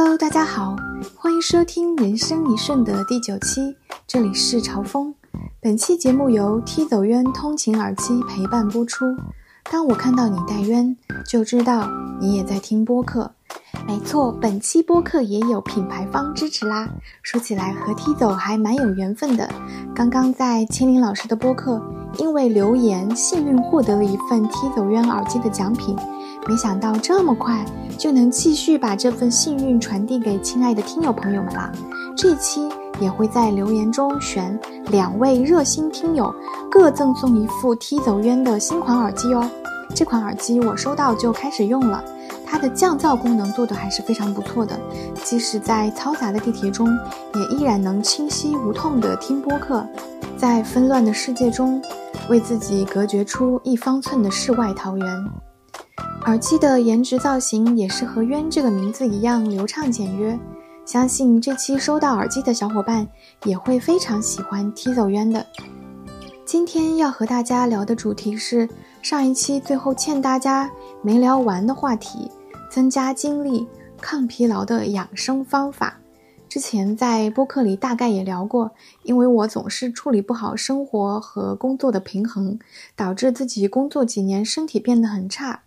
Hello，大家好，欢迎收听《人生一瞬》的第九期，这里是朝风。本期节目由 T 走渊通勤耳机陪伴播出。当我看到你戴渊，就知道你也在听播客。没错，本期播客也有品牌方支持啦。说起来和 T 走还蛮有缘分的。刚刚在千灵老师的播客，因为留言幸运获得了一份 T 走渊耳机的奖品。没想到这么快就能继续把这份幸运传递给亲爱的听友朋友们啦！这期也会在留言中选两位热心听友，各赠送一副 T 走渊的新款耳机哦。这款耳机我收到就开始用了，它的降噪功能做的还是非常不错的，即使在嘈杂的地铁中，也依然能清晰无痛的听播客，在纷乱的世界中，为自己隔绝出一方寸的世外桃源。耳机的颜值造型也是和“渊”这个名字一样流畅简约，相信这期收到耳机的小伙伴也会非常喜欢 T 走渊的。今天要和大家聊的主题是上一期最后欠大家没聊完的话题：增加精力、抗疲劳的养生方法。之前在播客里大概也聊过，因为我总是处理不好生活和工作的平衡，导致自己工作几年身体变得很差。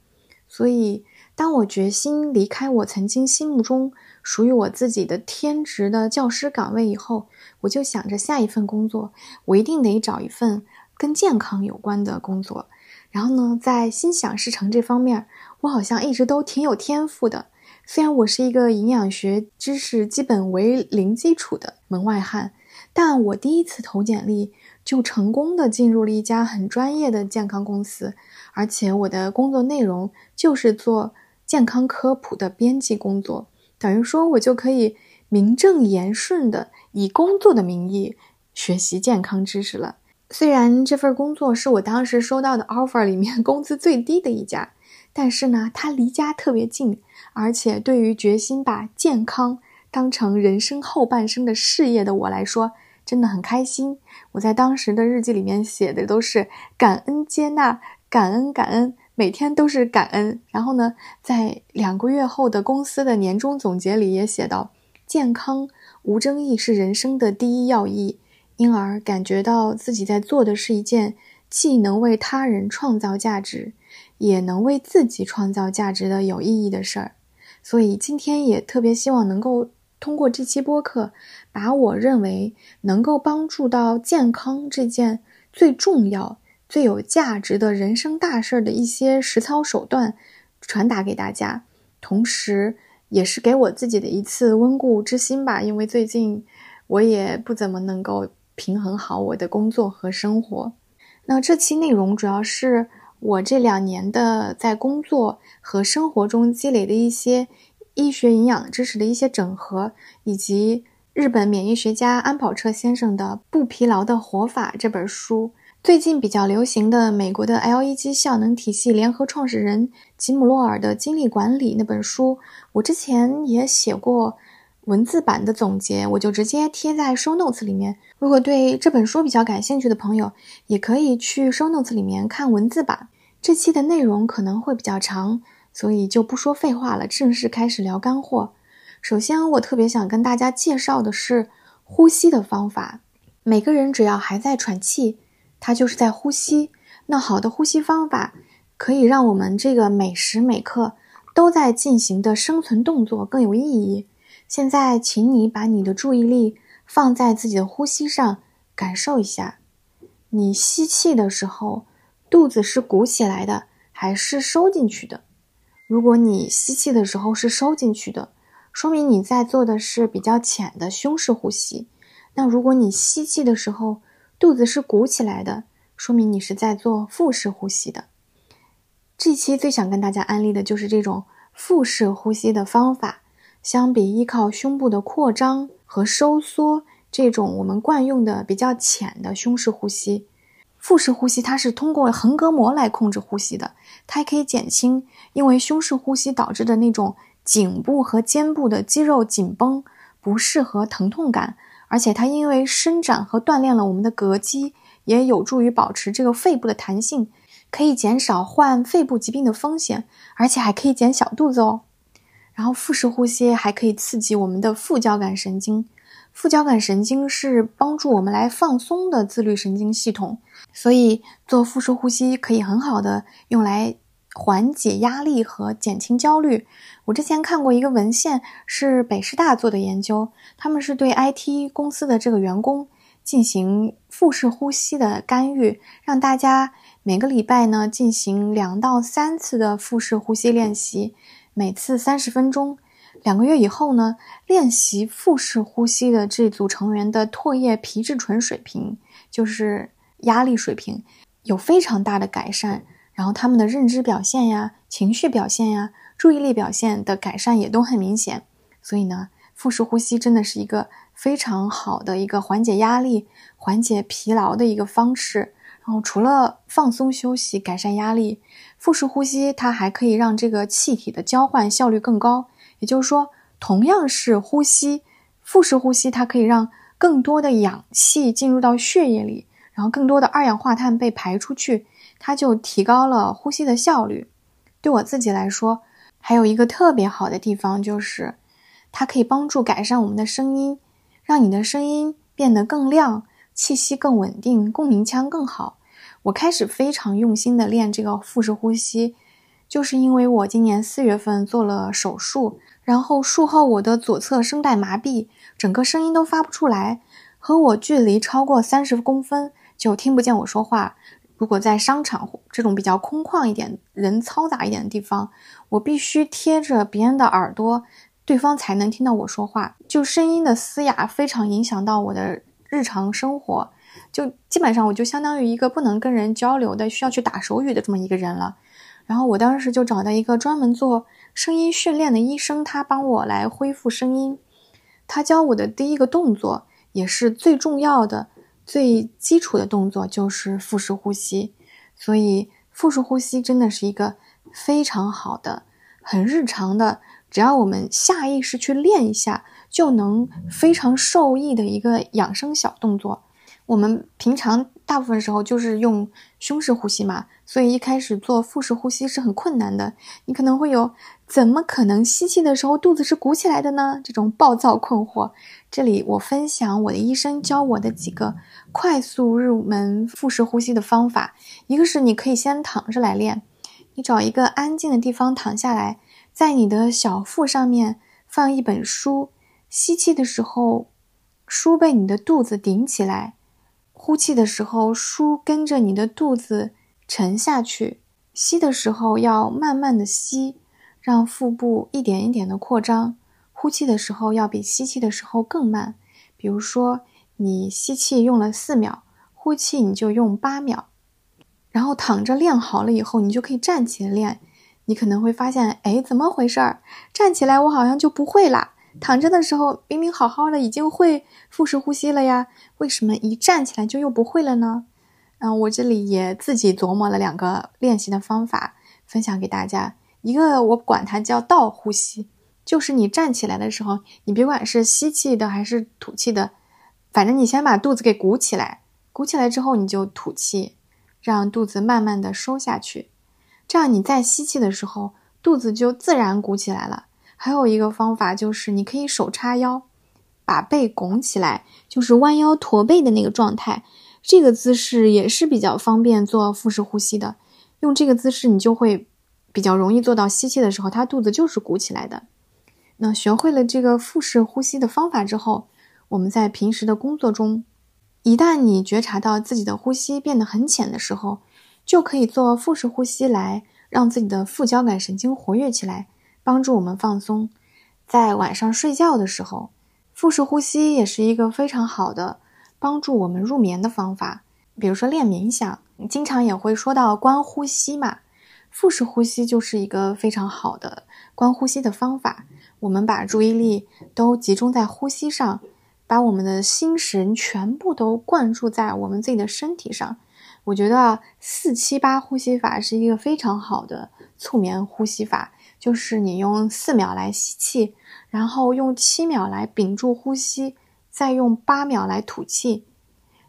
所以，当我决心离开我曾经心目中属于我自己的天职的教师岗位以后，我就想着下一份工作，我一定得找一份跟健康有关的工作。然后呢，在心想事成这方面，我好像一直都挺有天赋的。虽然我是一个营养学知识基本为零基础的门外汉，但我第一次投简历就成功的进入了一家很专业的健康公司。而且我的工作内容就是做健康科普的编辑工作，等于说我就可以名正言顺的以工作的名义学习健康知识了。虽然这份工作是我当时收到的 offer 里面 工资最低的一家，但是呢，它离家特别近，而且对于决心把健康当成人生后半生的事业的我来说，真的很开心。我在当时的日记里面写的都是感恩接纳。感恩感恩，每天都是感恩。然后呢，在两个月后的公司的年终总结里也写到，健康无争议是人生的第一要义，因而感觉到自己在做的是一件既能为他人创造价值，也能为自己创造价值的有意义的事儿。所以今天也特别希望能够通过这期播客，把我认为能够帮助到健康这件最重要。最有价值的人生大事的一些实操手段传达给大家，同时也是给我自己的一次温故知新吧。因为最近我也不怎么能够平衡好我的工作和生活。那这期内容主要是我这两年的在工作和生活中积累的一些医学营养知识的一些整合，以及日本免疫学家安保彻先生的《不疲劳的活法》这本书。最近比较流行的美国的 LEG 效能体系联合创始人吉姆洛尔的精力管理那本书，我之前也写过文字版的总结，我就直接贴在 show notes 里面。如果对这本书比较感兴趣的朋友，也可以去 show notes 里面看文字版。这期的内容可能会比较长，所以就不说废话了，正式开始聊干货。首先，我特别想跟大家介绍的是呼吸的方法。每个人只要还在喘气。它就是在呼吸。那好的呼吸方法可以让我们这个每时每刻都在进行的生存动作更有意义。现在，请你把你的注意力放在自己的呼吸上，感受一下。你吸气的时候，肚子是鼓起来的还是收进去的？如果你吸气的时候是收进去的，说明你在做的是比较浅的胸式呼吸。那如果你吸气的时候，肚子是鼓起来的，说明你是在做腹式呼吸的。这期最想跟大家安利的就是这种腹式呼吸的方法。相比依靠胸部的扩张和收缩这种我们惯用的比较浅的胸式呼吸，腹式呼吸它是通过横膈膜来控制呼吸的，它还可以减轻因为胸式呼吸导致的那种颈部和肩部的肌肉紧绷、不适和疼痛感。而且它因为伸展和锻炼了我们的膈肌，也有助于保持这个肺部的弹性，可以减少患肺部疾病的风险，而且还可以减小肚子哦。然后腹式呼吸还可以刺激我们的副交感神经。副交感神经是帮助我们来放松的自律神经系统，所以做腹式呼吸可以很好的用来缓解压力和减轻焦虑。我之前看过一个文献，是北师大做的研究，他们是对 IT 公司的这个员工进行腹式呼吸的干预，让大家每个礼拜呢进行两到三次的腹式呼吸练习，每次三十分钟。两个月以后呢，练习腹式呼吸的这组成员的唾液皮质醇水平，就是压力水平，有非常大的改善。然后他们的认知表现呀、情绪表现呀、注意力表现的改善也都很明显。所以呢，腹式呼吸真的是一个非常好的一个缓解压力、缓解疲劳的一个方式。然后除了放松休息、改善压力，腹式呼吸它还可以让这个气体的交换效率更高。也就是说，同样是呼吸，腹式呼吸它可以让更多的氧气进入到血液里，然后更多的二氧化碳被排出去，它就提高了呼吸的效率。对我自己来说，还有一个特别好的地方就是，它可以帮助改善我们的声音，让你的声音变得更亮，气息更稳定，共鸣腔更好。我开始非常用心的练这个腹式呼吸，就是因为我今年四月份做了手术。然后术后我的左侧声带麻痹，整个声音都发不出来，和我距离超过三十公分就听不见我说话。如果在商场这种比较空旷一点、人嘈杂一点的地方，我必须贴着别人的耳朵，对方才能听到我说话。就声音的嘶哑非常影响到我的日常生活，就基本上我就相当于一个不能跟人交流的、需要去打手语的这么一个人了。然后我当时就找到一个专门做。声音训练的医生，他帮我来恢复声音。他教我的第一个动作，也是最重要的、最基础的动作，就是腹式呼吸。所以，腹式呼吸真的是一个非常好的、很日常的，只要我们下意识去练一下，就能非常受益的一个养生小动作。我们平常大部分时候就是用胸式呼吸嘛，所以一开始做腹式呼吸是很困难的。你可能会有。怎么可能吸气的时候肚子是鼓起来的呢？这种暴躁困惑，这里我分享我的医生教我的几个快速入门腹式呼吸的方法。一个是你可以先躺着来练，你找一个安静的地方躺下来，在你的小腹上面放一本书，吸气的时候书被你的肚子顶起来，呼气的时候书跟着你的肚子沉下去，吸的时候要慢慢的吸。让腹部一点一点的扩张，呼气的时候要比吸气的时候更慢。比如说，你吸气用了四秒，呼气你就用八秒。然后躺着练好了以后，你就可以站起来练。你可能会发现，哎，怎么回事儿？站起来我好像就不会啦。躺着的时候明明好好的，已经会腹式呼吸了呀，为什么一站起来就又不会了呢？嗯，我这里也自己琢磨了两个练习的方法，分享给大家。一个我管它叫倒呼吸，就是你站起来的时候，你别管是吸气的还是吐气的，反正你先把肚子给鼓起来，鼓起来之后你就吐气，让肚子慢慢的收下去，这样你在吸气的时候，肚子就自然鼓起来了。还有一个方法就是你可以手叉腰，把背拱起来，就是弯腰驼背的那个状态，这个姿势也是比较方便做腹式呼吸的。用这个姿势你就会。比较容易做到吸气的时候，他肚子就是鼓起来的。那学会了这个腹式呼吸的方法之后，我们在平时的工作中，一旦你觉察到自己的呼吸变得很浅的时候，就可以做腹式呼吸来让自己的副交感神经活跃起来，帮助我们放松。在晚上睡觉的时候，腹式呼吸也是一个非常好的帮助我们入眠的方法。比如说练冥想，经常也会说到观呼吸嘛。腹式呼吸就是一个非常好的观呼吸的方法。我们把注意力都集中在呼吸上，把我们的心神全部都灌注在我们自己的身体上。我觉得四七八呼吸法是一个非常好的促眠呼吸法，就是你用四秒来吸气，然后用七秒来屏住呼吸，再用八秒来吐气。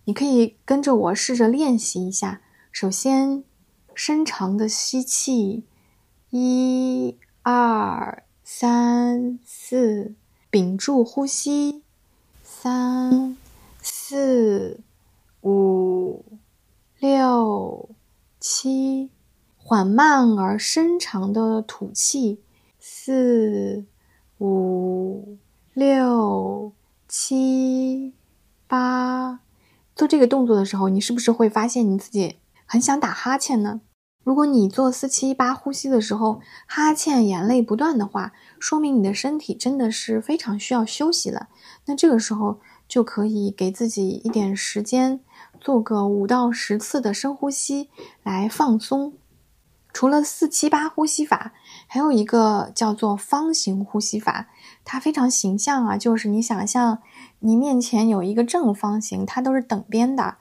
你可以跟着我试着练习一下。首先。深长的吸气，一、二、三四，屏住呼吸，三四五六七，缓慢而深长的吐气，四五六七八。做这个动作的时候，你是不是会发现你自己很想打哈欠呢？如果你做四七八呼吸的时候哈欠、眼泪不断的话，说明你的身体真的是非常需要休息了。那这个时候就可以给自己一点时间，做个五到十次的深呼吸来放松。除了四七八呼吸法，还有一个叫做方形呼吸法，它非常形象啊，就是你想象你面前有一个正方形，它都是等边的。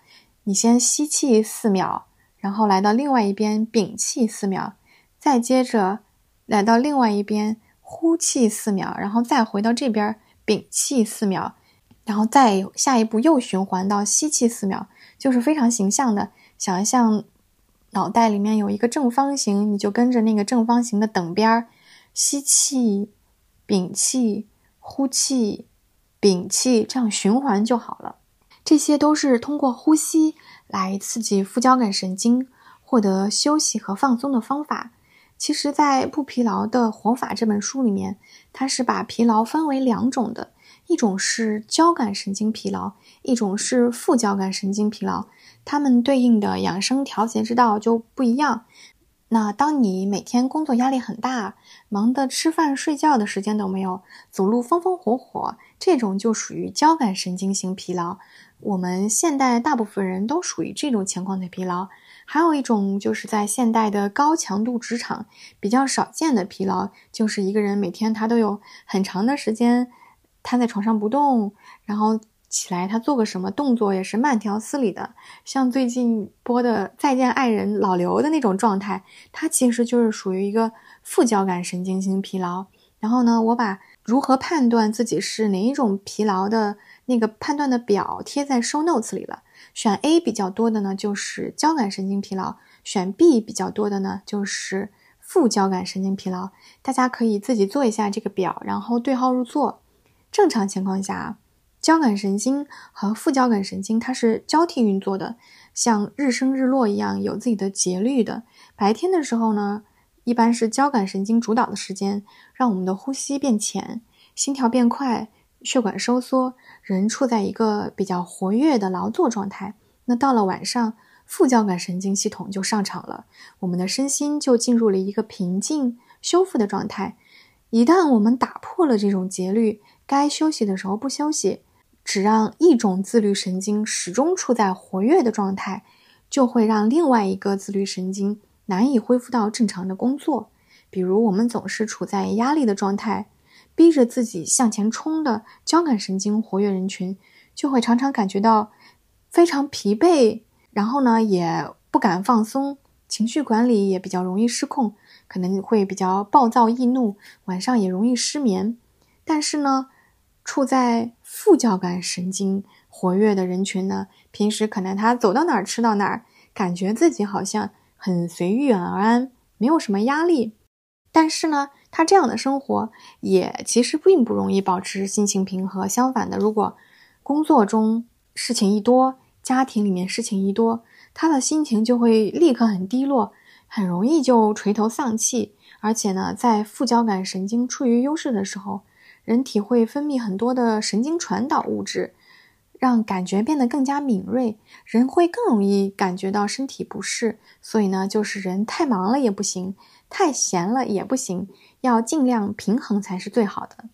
你先吸气四秒，然后来到另外一边屏气四秒，再接着来到另外一边呼气四秒，然后再回到这边屏气四秒，然后再下一步又循环到吸气四秒，就是非常形象的想象。脑袋里面有一个正方形，你就跟着那个正方形的等边儿，吸气、屏气、呼气、屏气，这样循环就好了。这些都是通过呼吸来刺激副交感神经，获得休息和放松的方法。其实，在《不疲劳的活法》这本书里面，它是把疲劳分为两种的，一种是交感神经疲劳，一种是副交感神经疲劳。它们对应的养生调节之道就不一样。那当你每天工作压力很大，忙得吃饭睡觉的时间都没有，走路风风火火，这种就属于交感神经型疲劳。我们现代大部分人都属于这种情况的疲劳。还有一种就是在现代的高强度职场比较少见的疲劳，就是一个人每天他都有很长的时间瘫在床上不动，然后。起来，他做个什么动作也是慢条斯理的，像最近播的《再见爱人》老刘的那种状态，他其实就是属于一个副交感神经性疲劳。然后呢，我把如何判断自己是哪一种疲劳的那个判断的表贴在 show notes 里了。选 A 比较多的呢，就是交感神经疲劳；选 B 比较多的呢，就是副交感神经疲劳。大家可以自己做一下这个表，然后对号入座。正常情况下。交感神经和副交感神经它是交替运作的，像日升日落一样有自己的节律的。白天的时候呢，一般是交感神经主导的时间，让我们的呼吸变浅，心跳变快，血管收缩，人处在一个比较活跃的劳作状态。那到了晚上，副交感神经系统就上场了，我们的身心就进入了一个平静修复的状态。一旦我们打破了这种节律，该休息的时候不休息。只让一种自律神经始终处在活跃的状态，就会让另外一个自律神经难以恢复到正常的工作。比如，我们总是处在压力的状态，逼着自己向前冲的交感神经活跃人群，就会常常感觉到非常疲惫，然后呢，也不敢放松，情绪管理也比较容易失控，可能会比较暴躁易怒，晚上也容易失眠。但是呢，处在副交感神经活跃的人群呢，平时可能他走到哪儿吃到哪儿，感觉自己好像很随遇而安，没有什么压力。但是呢，他这样的生活也其实并不容易保持心情平和。相反的，如果工作中事情一多，家庭里面事情一多，他的心情就会立刻很低落，很容易就垂头丧气。而且呢，在副交感神经处于优势的时候。人体会分泌很多的神经传导物质，让感觉变得更加敏锐，人会更容易感觉到身体不适。所以呢，就是人太忙了也不行，太闲了也不行，要尽量平衡才是最好的。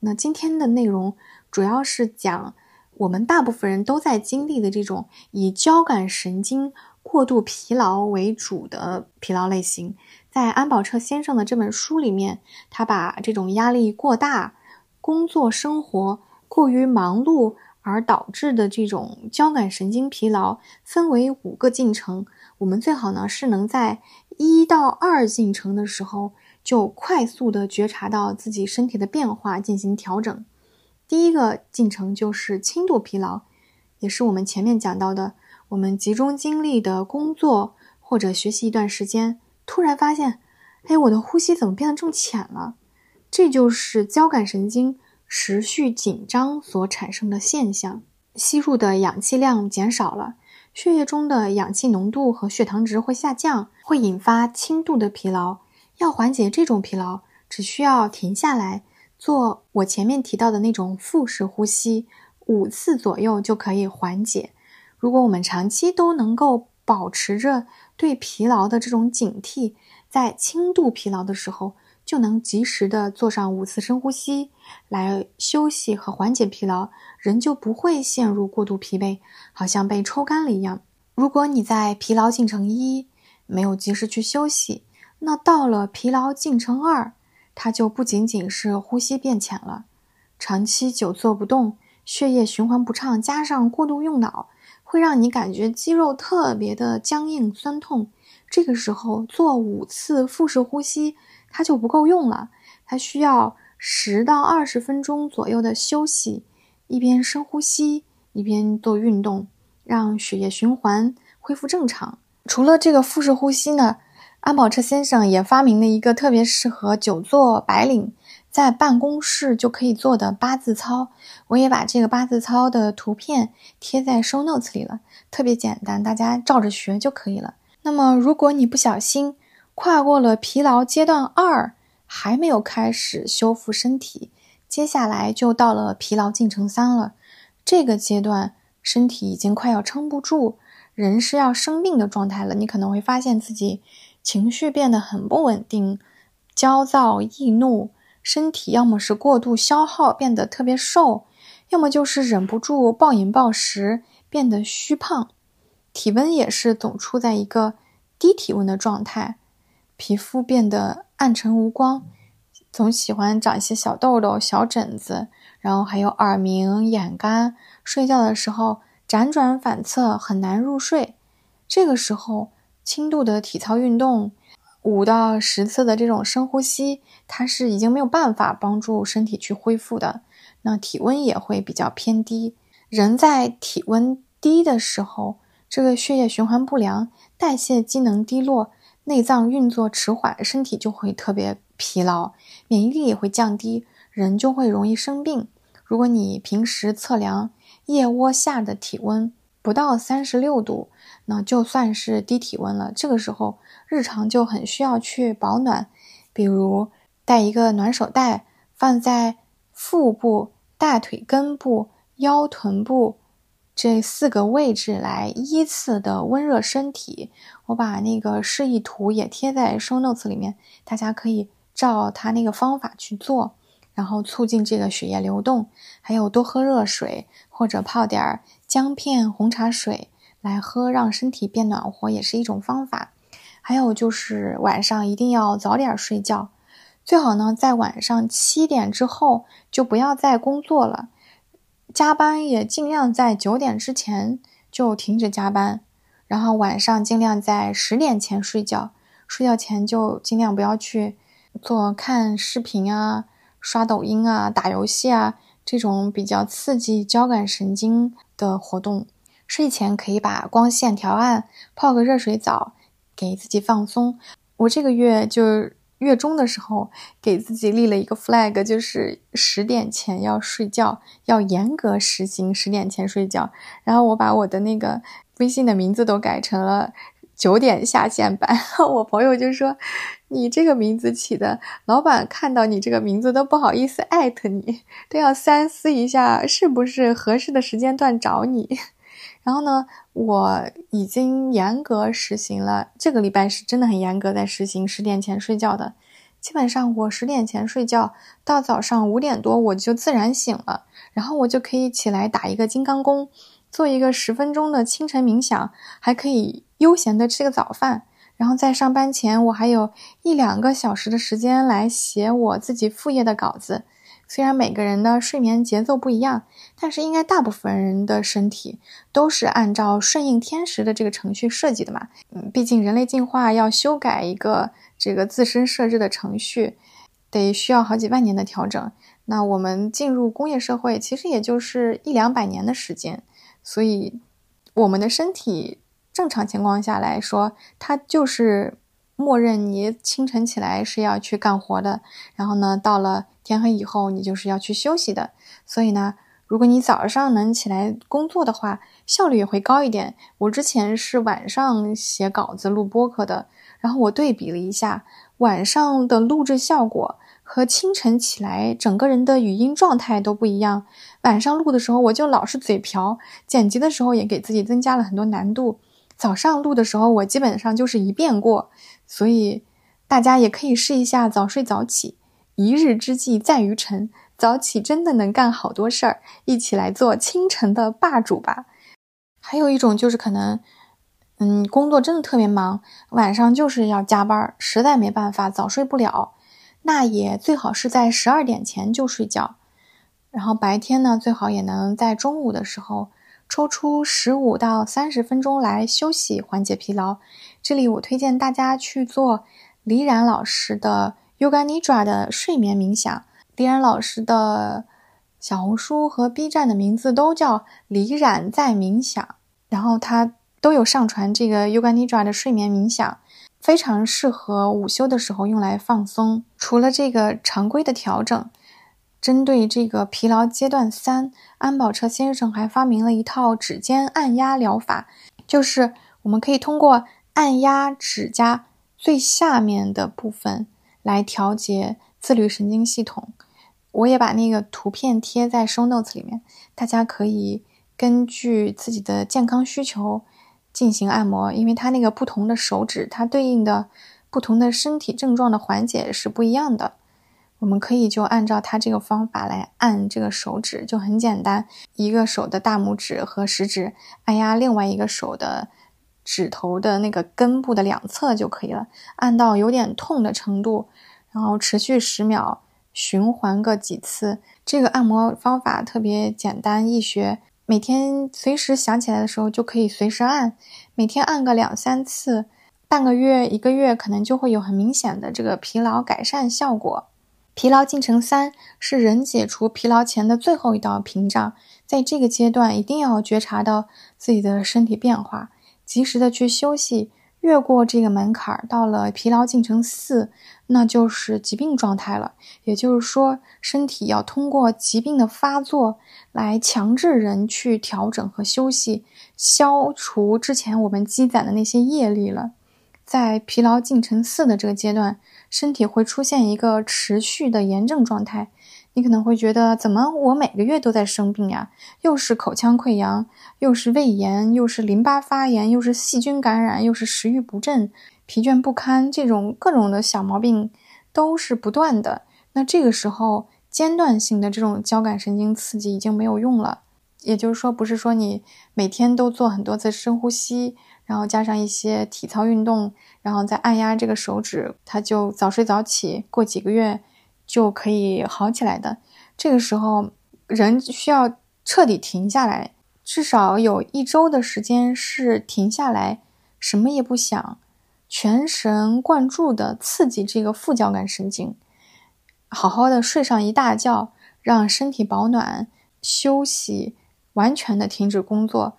那今天的内容主要是讲我们大部分人都在经历的这种以交感神经过度疲劳为主的疲劳类型。在安保彻先生的这本书里面，他把这种压力过大。工作生活过于忙碌而导致的这种交感神经疲劳，分为五个进程。我们最好呢是能在一到二进程的时候就快速的觉察到自己身体的变化，进行调整。第一个进程就是轻度疲劳，也是我们前面讲到的，我们集中精力的工作或者学习一段时间，突然发现，哎，我的呼吸怎么变得这么浅了？这就是交感神经持续紧张所产生的现象。吸入的氧气量减少了，血液中的氧气浓度和血糖值会下降，会引发轻度的疲劳。要缓解这种疲劳，只需要停下来做我前面提到的那种腹式呼吸，五次左右就可以缓解。如果我们长期都能够保持着对疲劳的这种警惕，在轻度疲劳的时候，就能及时的做上五次深呼吸来休息和缓解疲劳，人就不会陷入过度疲惫，好像被抽干了一样。如果你在疲劳进程一没有及时去休息，那到了疲劳进程二，它就不仅仅是呼吸变浅了，长期久坐不动，血液循环不畅，加上过度用脑，会让你感觉肌肉特别的僵硬酸痛。这个时候做五次腹式呼吸。它就不够用了，它需要十到二十分钟左右的休息，一边深呼吸一边做运动，让血液循环恢复正常。除了这个腹式呼吸呢，安保车先生也发明了一个特别适合久坐白领在办公室就可以做的八字操。我也把这个八字操的图片贴在 show notes 里了，特别简单，大家照着学就可以了。那么如果你不小心，跨过了疲劳阶段二，还没有开始修复身体，接下来就到了疲劳进程三了。这个阶段，身体已经快要撑不住，人是要生病的状态了。你可能会发现自己情绪变得很不稳定，焦躁易怒，身体要么是过度消耗变得特别瘦，要么就是忍不住暴饮暴食变得虚胖，体温也是总处在一个低体温的状态。皮肤变得暗沉无光，总喜欢长一些小痘痘、小疹子，然后还有耳鸣、眼干，睡觉的时候辗转反侧，很难入睡。这个时候，轻度的体操运动，五到十次的这种深呼吸，它是已经没有办法帮助身体去恢复的。那体温也会比较偏低。人在体温低的时候，这个血液循环不良，代谢机能低落。内脏运作迟缓，身体就会特别疲劳，免疫力也会降低，人就会容易生病。如果你平时测量腋窝下的体温不到三十六度，那就算是低体温了。这个时候，日常就很需要去保暖，比如带一个暖手袋，放在腹部、大腿根部、腰臀部。这四个位置来依次的温热身体，我把那个示意图也贴在 show notes 里面，大家可以照他那个方法去做，然后促进这个血液流动。还有多喝热水，或者泡点姜片红茶水来喝，让身体变暖和，也是一种方法。还有就是晚上一定要早点睡觉，最好呢在晚上七点之后就不要再工作了。加班也尽量在九点之前就停止加班，然后晚上尽量在十点前睡觉。睡觉前就尽量不要去做看视频啊、刷抖音啊、打游戏啊这种比较刺激交感神经的活动。睡前可以把光线调暗，泡个热水澡，给自己放松。我这个月就。月中的时候，给自己立了一个 flag，就是十点前要睡觉，要严格实行十点前睡觉。然后我把我的那个微信的名字都改成了九点下线版。我朋友就说：“你这个名字起的，老板看到你这个名字都不好意思艾特你，都要三思一下是不是合适的时间段找你。”然后呢，我已经严格实行了，这个礼拜是真的很严格，在实行十点前睡觉的。基本上我十点前睡觉，到早上五点多我就自然醒了，然后我就可以起来打一个金刚功，做一个十分钟的清晨冥想，还可以悠闲的吃个早饭。然后在上班前，我还有一两个小时的时间来写我自己副业的稿子。虽然每个人的睡眠节奏不一样，但是应该大部分人的身体都是按照顺应天时的这个程序设计的嘛。嗯，毕竟人类进化要修改一个这个自身设置的程序，得需要好几万年的调整。那我们进入工业社会，其实也就是一两百年的时间，所以我们的身体正常情况下来说，它就是默认你清晨起来是要去干活的，然后呢，到了。天黑以后你就是要去休息的。所以呢，如果你早上能起来工作的话，效率也会高一点。我之前是晚上写稿子录播客的，然后我对比了一下晚上的录制效果和清晨起来整个人的语音状态都不一样。晚上录的时候我就老是嘴瓢，剪辑的时候也给自己增加了很多难度。早上录的时候我基本上就是一遍过，所以大家也可以试一下早睡早起。一日之计在于晨，早起真的能干好多事儿。一起来做清晨的霸主吧。还有一种就是可能，嗯，工作真的特别忙，晚上就是要加班，实在没办法早睡不了，那也最好是在十二点前就睡觉，然后白天呢最好也能在中午的时候抽出十五到三十分钟来休息，缓解疲劳。这里我推荐大家去做李冉老师的 Yoga Nidra 的睡眠冥想。李冉老师的。小红书和 B 站的名字都叫李冉在冥想，然后他都有上传这个 Yoga Nidra 的睡眠冥想，非常适合午休的时候用来放松。除了这个常规的调整，针对这个疲劳阶段三，安保车先生还发明了一套指尖按压疗法，就是我们可以通过按压指甲最下面的部分来调节自律神经系统。我也把那个图片贴在 show notes 里面，大家可以根据自己的健康需求进行按摩，因为它那个不同的手指，它对应的不同的身体症状的缓解是不一样的。我们可以就按照它这个方法来按这个手指，就很简单，一个手的大拇指和食指按压另外一个手的指头的那个根部的两侧就可以了，按到有点痛的程度，然后持续十秒。循环个几次，这个按摩方法特别简单易学，每天随时想起来的时候就可以随时按，每天按个两三次，半个月一个月可能就会有很明显的这个疲劳改善效果。疲劳进程三是人解除疲劳前的最后一道屏障，在这个阶段一定要觉察到自己的身体变化，及时的去休息。越过这个门槛，到了疲劳进程四，那就是疾病状态了。也就是说，身体要通过疾病的发作来强制人去调整和休息，消除之前我们积攒的那些业力了。在疲劳进程四的这个阶段，身体会出现一个持续的炎症状态。你可能会觉得，怎么我每个月都在生病呀？又是口腔溃疡，又是胃炎，又是淋巴发炎，又是细菌感染，又是食欲不振、疲倦不堪，这种各种的小毛病都是不断的。那这个时候，间断性的这种交感神经刺激已经没有用了。也就是说，不是说你每天都做很多次深呼吸，然后加上一些体操运动，然后再按压这个手指，它就早睡早起，过几个月。就可以好起来的。这个时候，人需要彻底停下来，至少有一周的时间是停下来，什么也不想，全神贯注的刺激这个副交感神经，好好的睡上一大觉，让身体保暖、休息，完全的停止工作。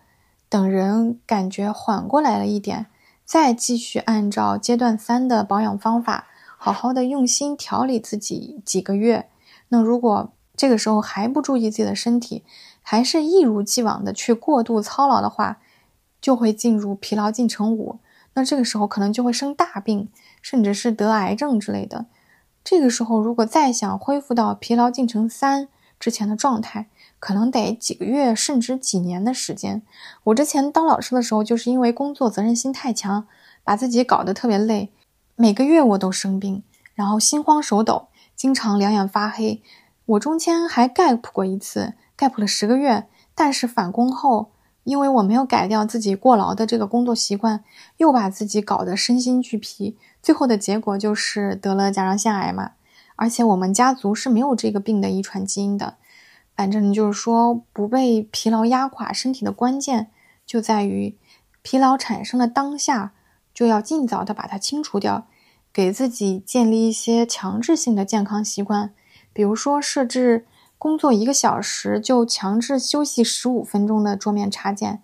等人感觉缓过来了一点，再继续按照阶段三的保养方法。好好的用心调理自己几个月，那如果这个时候还不注意自己的身体，还是一如既往的去过度操劳的话，就会进入疲劳进程五。那这个时候可能就会生大病，甚至是得癌症之类的。这个时候如果再想恢复到疲劳进程三之前的状态，可能得几个月甚至几年的时间。我之前当老师的时候，就是因为工作责任心太强，把自己搞得特别累。每个月我都生病，然后心慌手抖，经常两眼发黑。我中间还 gap 过一次，gap 了十个月。但是返工后，因为我没有改掉自己过劳的这个工作习惯，又把自己搞得身心俱疲。最后的结果就是得了甲状腺癌嘛。而且我们家族是没有这个病的遗传基因的。反正就是说，不被疲劳压垮身体的关键，就在于疲劳产生的当下。就要尽早的把它清除掉，给自己建立一些强制性的健康习惯，比如说设置工作一个小时就强制休息十五分钟的桌面插件，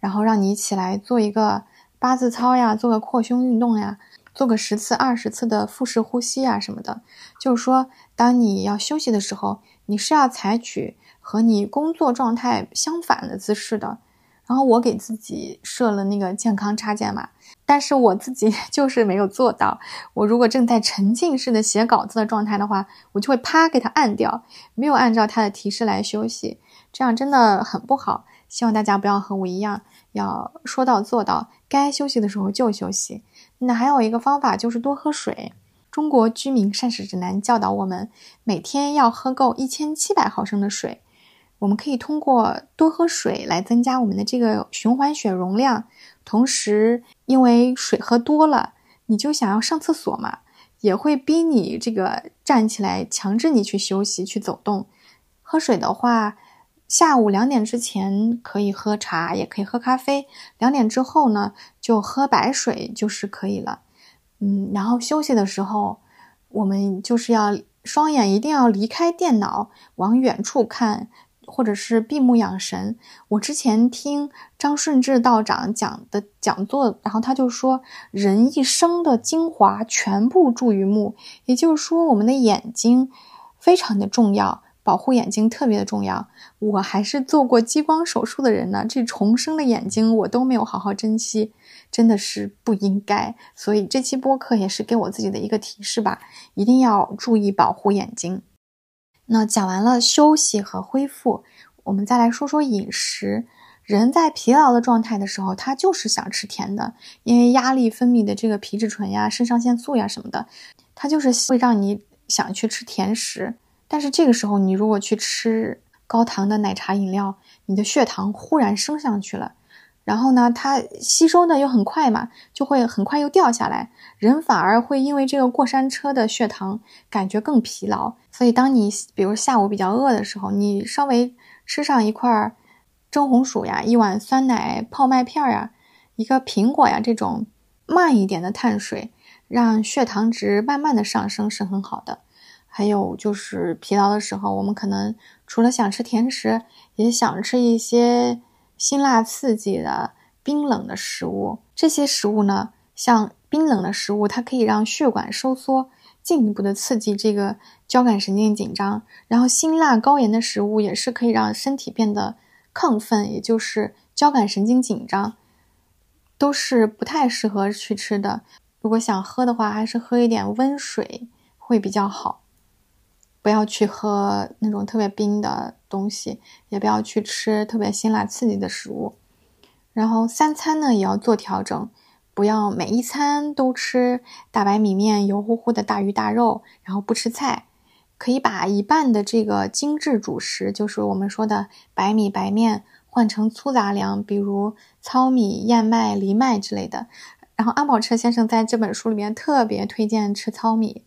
然后让你起来做一个八字操呀，做个扩胸运动呀，做个十次、二十次的腹式呼吸啊什么的。就是说，当你要休息的时候，你是要采取和你工作状态相反的姿势的。然后我给自己设了那个健康插件码，但是我自己 就是没有做到。我如果正在沉浸式的写稿子的状态的话，我就会啪给它按掉，没有按照它的提示来休息，这样真的很不好。希望大家不要和我一样，要说到做到，该休息的时候就休息。那还有一个方法就是多喝水。中国居民膳食指南教导我们，每天要喝够一千七百毫升的水。我们可以通过多喝水来增加我们的这个循环血容量。同时，因为水喝多了，你就想要上厕所嘛，也会逼你这个站起来，强制你去休息、去走动。喝水的话。下午两点之前可以喝茶，也可以喝咖啡。两点之后呢，就喝白水就是可以了。嗯，然后休息的时候，我们就是要双眼一定要离开电脑，往远处看，或者是闭目养神。我之前听张顺志道长讲的讲座，然后他就说，人一生的精华全部注于目，也就是说，我们的眼睛非常的重要。保护眼睛特别的重要。我还是做过激光手术的人呢，这重生的眼睛我都没有好好珍惜，真的是不应该。所以这期播客也是给我自己的一个提示吧，一定要注意保护眼睛。那讲完了休息和恢复，我们再来说说饮食。人在疲劳的状态的时候，他就是想吃甜的，因为压力分泌的这个皮质醇呀、肾上腺素呀什么的，它就是会让你想去吃甜食。但是这个时候，你如果去吃高糖的奶茶饮料，你的血糖忽然升上去了，然后呢，它吸收的又很快嘛，就会很快又掉下来，人反而会因为这个过山车的血糖感觉更疲劳。所以，当你比如下午比较饿的时候，你稍微吃上一块蒸红薯呀，一碗酸奶泡麦片呀，一个苹果呀，这种慢一点的碳水，让血糖值慢慢的上升是很好的。还有就是疲劳的时候，我们可能除了想吃甜食，也想吃一些辛辣刺激的冰冷的食物。这些食物呢，像冰冷的食物，它可以让血管收缩，进一步的刺激这个交感神经紧张。然后辛辣高盐的食物也是可以让身体变得亢奋，也就是交感神经紧张，都是不太适合去吃的。如果想喝的话，还是喝一点温水会比较好。不要去喝那种特别冰的东西，也不要去吃特别辛辣刺激的食物。然后三餐呢也要做调整，不要每一餐都吃大白米面、油乎乎的大鱼大肉，然后不吃菜。可以把一半的这个精致主食，就是我们说的白米白面，换成粗杂粮，比如糙米、燕麦、藜麦之类的。然后安宝车先生在这本书里面特别推荐吃糙米。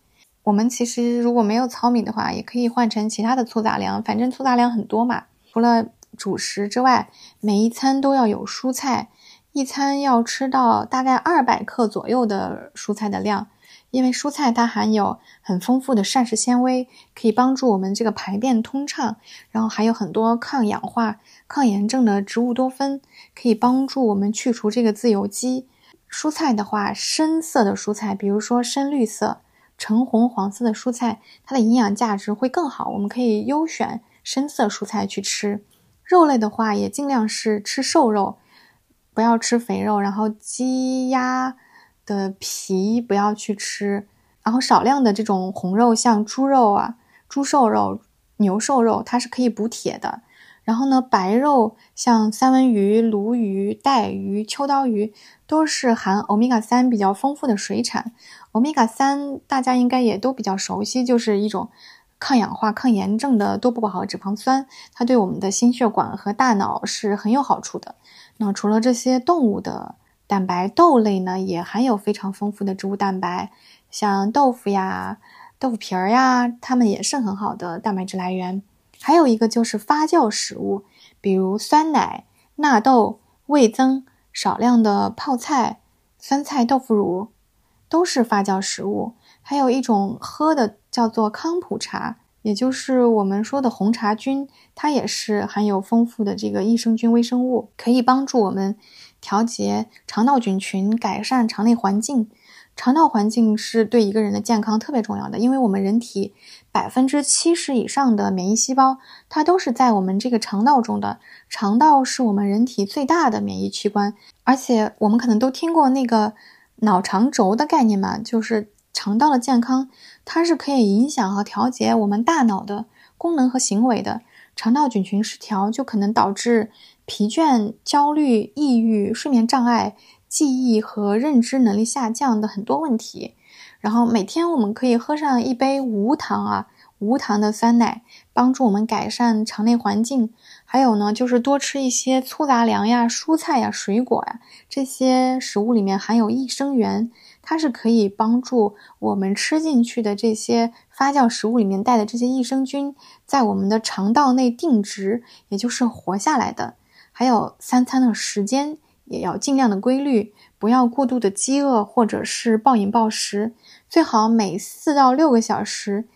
我们其实如果没有糙米的话，也可以换成其他的粗杂粮，反正粗杂粮很多嘛。除了主食之外，每一餐都要有蔬菜，一餐要吃到大概二百克左右的蔬菜的量，因为蔬菜它含有很丰富的膳食纤维，可以帮助我们这个排便通畅，然后还有很多抗氧化、抗炎症的植物多酚，可以帮助我们去除这个自由基。蔬菜的话，深色的蔬菜，比如说深绿色。橙红黄色的蔬菜，它的营养价值会更好。我们可以优选深色蔬菜去吃。肉类的话，也尽量是吃瘦肉，不要吃肥肉。然后鸡鸭的皮不要去吃。然后少量的这种红肉，像猪肉啊、猪瘦肉、牛瘦肉，它是可以补铁的。然后呢，白肉像三文鱼、鲈鱼、带鱼、秋刀鱼，都是含欧米伽三比较丰富的水产。欧米伽三大家应该也都比较熟悉，就是一种抗氧化、抗炎症的多不饱和脂肪酸，它对我们的心血管和大脑是很有好处的。那除了这些动物的蛋白，豆类呢也含有非常丰富的植物蛋白，像豆腐呀、豆腐皮儿呀，它们也是很好的蛋白质来源。还有一个就是发酵食物，比如酸奶、纳豆、味增、少量的泡菜、酸菜豆腐乳，都是发酵食物。还有一种喝的叫做康普茶，也就是我们说的红茶菌，它也是含有丰富的这个益生菌微生物，可以帮助我们调节肠道菌群，改善肠内环境。肠道环境是对一个人的健康特别重要的，因为我们人体百分之七十以上的免疫细胞，它都是在我们这个肠道中的。肠道是我们人体最大的免疫器官，而且我们可能都听过那个脑肠轴的概念吧，就是肠道的健康，它是可以影响和调节我们大脑的功能和行为的。肠道菌群失调就可能导致疲倦、焦虑、抑郁、睡眠障碍。记忆和认知能力下降的很多问题，然后每天我们可以喝上一杯无糖啊无糖的酸奶，帮助我们改善肠内环境。还有呢，就是多吃一些粗杂粮呀、蔬菜呀、水果呀，这些食物里面含有益生元，它是可以帮助我们吃进去的这些发酵食物里面带的这些益生菌，在我们的肠道内定植，也就是活下来的。还有三餐的时间。也要尽量的规律，不要过度的饥饿或者是暴饮暴食，最好每四到六个小时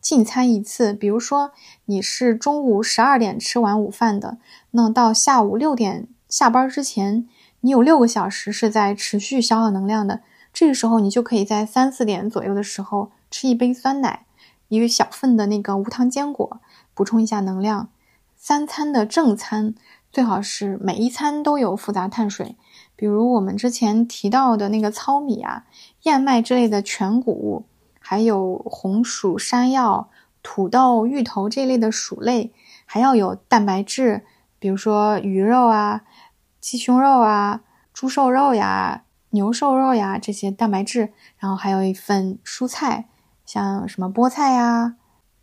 进餐一次。比如说你是中午十二点吃完午饭的，那到下午六点下班之前，你有六个小时是在持续消耗能量的。这个时候你就可以在三四点左右的时候吃一杯酸奶，一个小份的那个无糖坚果，补充一下能量。三餐的正餐。最好是每一餐都有复杂碳水，比如我们之前提到的那个糙米啊、燕麦之类的全谷物，还有红薯、山药、土豆、芋头这类的薯类，还要有蛋白质，比如说鱼肉啊、鸡胸肉啊、猪瘦肉呀、牛瘦肉呀这些蛋白质，然后还有一份蔬菜，像什么菠菜呀、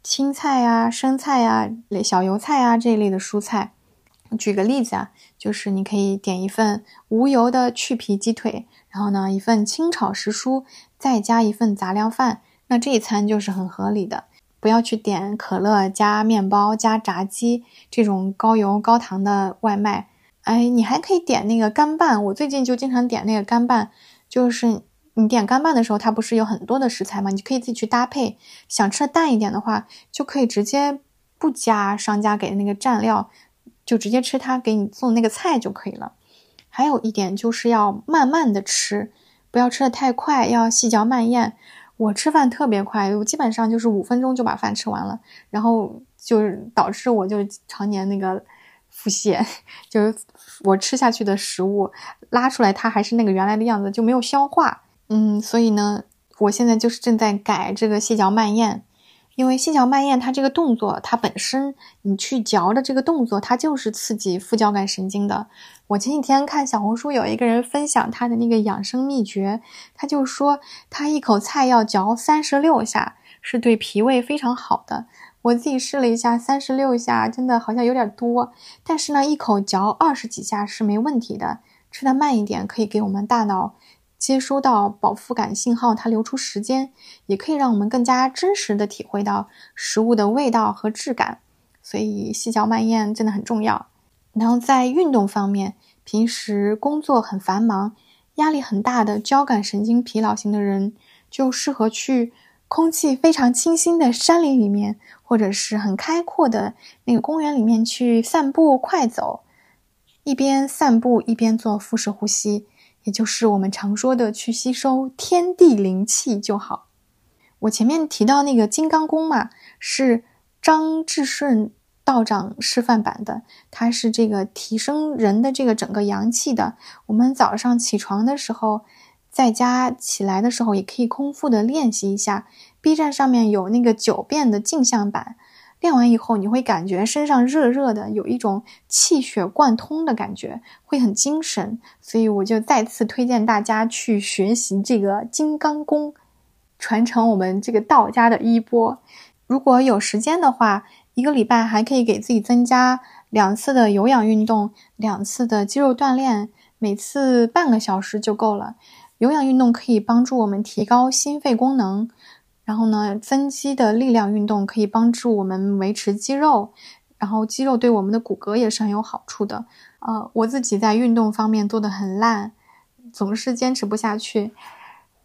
青菜呀、生菜呀、小油菜呀这一类的蔬菜。举个例子啊，就是你可以点一份无油的去皮鸡腿，然后呢一份清炒时蔬，再加一份杂粮饭，那这一餐就是很合理的。不要去点可乐加面包加炸鸡这种高油高糖的外卖。哎，你还可以点那个干拌，我最近就经常点那个干拌，就是你点干拌的时候，它不是有很多的食材吗？你可以自己去搭配。想吃的淡一点的话，就可以直接不加商家给的那个蘸料。就直接吃他给你送那个菜就可以了。还有一点就是要慢慢的吃，不要吃的太快，要细嚼慢咽。我吃饭特别快，我基本上就是五分钟就把饭吃完了，然后就是导致我就常年那个腹泻，就是我吃下去的食物拉出来它还是那个原来的样子，就没有消化。嗯，所以呢，我现在就是正在改这个细嚼慢咽。因为细嚼慢咽，它这个动作，它本身你去嚼的这个动作，它就是刺激副交感神经的。我前几天看小红书有一个人分享他的那个养生秘诀，他就说他一口菜要嚼三十六下，是对脾胃非常好的。我自己试了一下，三十六下真的好像有点多，但是呢，一口嚼二十几下是没问题的。吃的慢一点，可以给我们大脑。接收到饱腹感信号，它留出时间，也可以让我们更加真实的体会到食物的味道和质感。所以细嚼慢咽真的很重要。然后在运动方面，平时工作很繁忙、压力很大的交感神经疲劳型的人，就适合去空气非常清新的山林里面，或者是很开阔的那个公园里面去散步、快走，一边散步一边做腹式呼吸。也就是我们常说的去吸收天地灵气就好。我前面提到那个金刚功嘛，是张志顺道长示范版的，它是这个提升人的这个整个阳气的。我们早上起床的时候，在家起来的时候，也可以空腹的练习一下。B 站上面有那个九遍的镜像版。练完以后，你会感觉身上热热的，有一种气血贯通的感觉，会很精神。所以我就再次推荐大家去学习这个金刚功，传承我们这个道家的衣钵。如果有时间的话，一个礼拜还可以给自己增加两次的有氧运动，两次的肌肉锻炼，每次半个小时就够了。有氧运动可以帮助我们提高心肺功能。然后呢，增肌的力量运动可以帮助我们维持肌肉，然后肌肉对我们的骨骼也是很有好处的。呃，我自己在运动方面做的很烂，总是坚持不下去。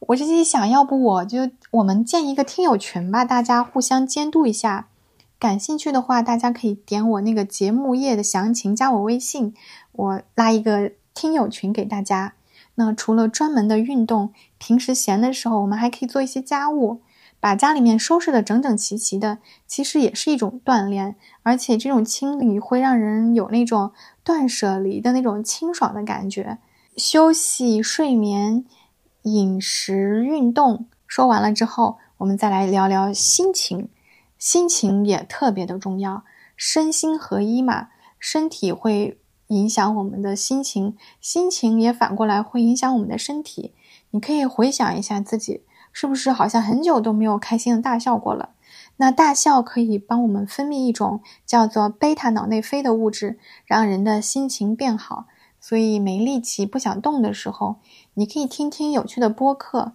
我自己想要不我就我们建一个听友群吧，大家互相监督一下。感兴趣的话，大家可以点我那个节目页的详情，加我微信，我拉一个听友群给大家。那除了专门的运动，平时闲的时候，我们还可以做一些家务，把家里面收拾的整整齐齐的，其实也是一种锻炼。而且这种清理会让人有那种断舍离的那种清爽的感觉。休息、睡眠、饮食、运动，说完了之后，我们再来聊聊心情。心情也特别的重要，身心合一嘛，身体会。影响我们的心情，心情也反过来会影响我们的身体。你可以回想一下自己，是不是好像很久都没有开心的大笑过了？那大笑可以帮我们分泌一种叫做贝塔脑内啡的物质，让人的心情变好。所以没力气、不想动的时候，你可以听听有趣的播客，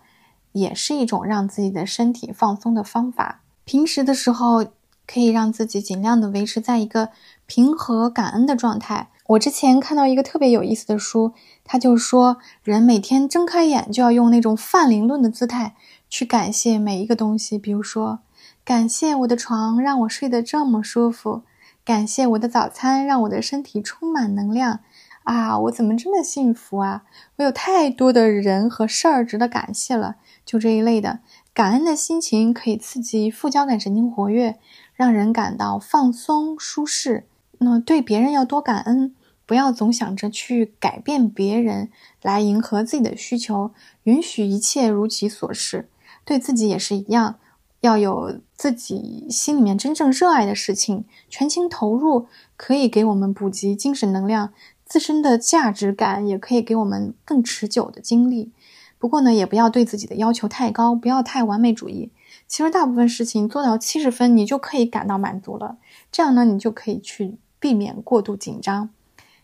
也是一种让自己的身体放松的方法。平时的时候，可以让自己尽量的维持在一个平和、感恩的状态。我之前看到一个特别有意思的书，他就说，人每天睁开眼就要用那种泛灵论的姿态去感谢每一个东西，比如说，感谢我的床让我睡得这么舒服，感谢我的早餐让我的身体充满能量，啊，我怎么这么幸福啊？我有太多的人和事儿值得感谢了，就这一类的感恩的心情可以刺激副交感神经活跃，让人感到放松舒适。那对别人要多感恩，不要总想着去改变别人来迎合自己的需求，允许一切如其所是。对自己也是一样，要有自己心里面真正热爱的事情，全情投入，可以给我们补给精神能量，自身的价值感也可以给我们更持久的精力。不过呢，也不要对自己的要求太高，不要太完美主义。其实大部分事情做到七十分，你就可以感到满足了。这样呢，你就可以去。避免过度紧张，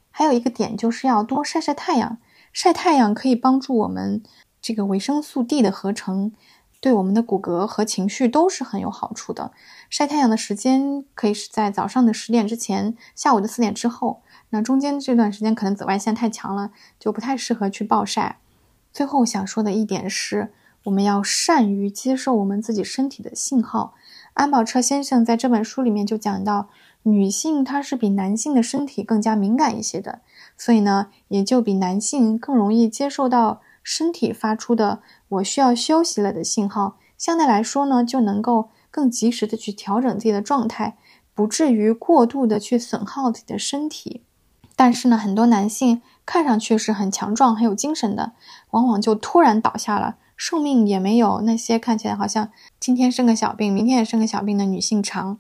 还有一个点就是要多晒晒太阳。晒太阳可以帮助我们这个维生素 D 的合成，对我们的骨骼和情绪都是很有好处的。晒太阳的时间可以是在早上的十点之前，下午的四点之后。那中间这段时间可能紫外线太强了，就不太适合去暴晒。最后想说的一点是，我们要善于接受我们自己身体的信号。安宝彻先生在这本书里面就讲到。女性她是比男性的身体更加敏感一些的，所以呢，也就比男性更容易接受到身体发出的“我需要休息了”的信号。相对来说呢，就能够更及时的去调整自己的状态，不至于过度的去损耗自己的身体。但是呢，很多男性看上去是很强壮、很有精神的，往往就突然倒下了，寿命也没有那些看起来好像今天生个小病，明天也生个小病的女性长。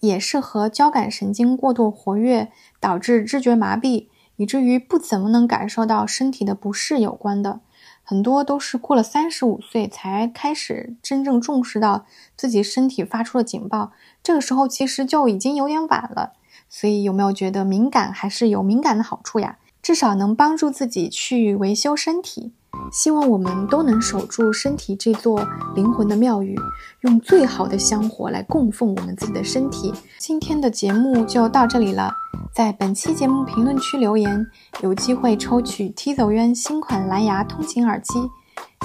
也是和交感神经过度活跃导致知觉麻痹，以至于不怎么能感受到身体的不适有关的。很多都是过了三十五岁才开始真正重视到自己身体发出的警报，这个时候其实就已经有点晚了。所以有没有觉得敏感还是有敏感的好处呀？至少能帮助自己去维修身体。希望我们都能守住身体这座灵魂的庙宇，用最好的香火来供奉我们自己的身体。今天的节目就到这里了，在本期节目评论区留言，有机会抽取 T 走渊新款蓝牙通勤耳机。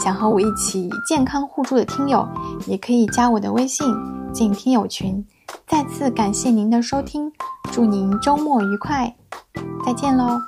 想和我一起健康互助的听友，也可以加我的微信进听友群。再次感谢您的收听，祝您周末愉快，再见喽。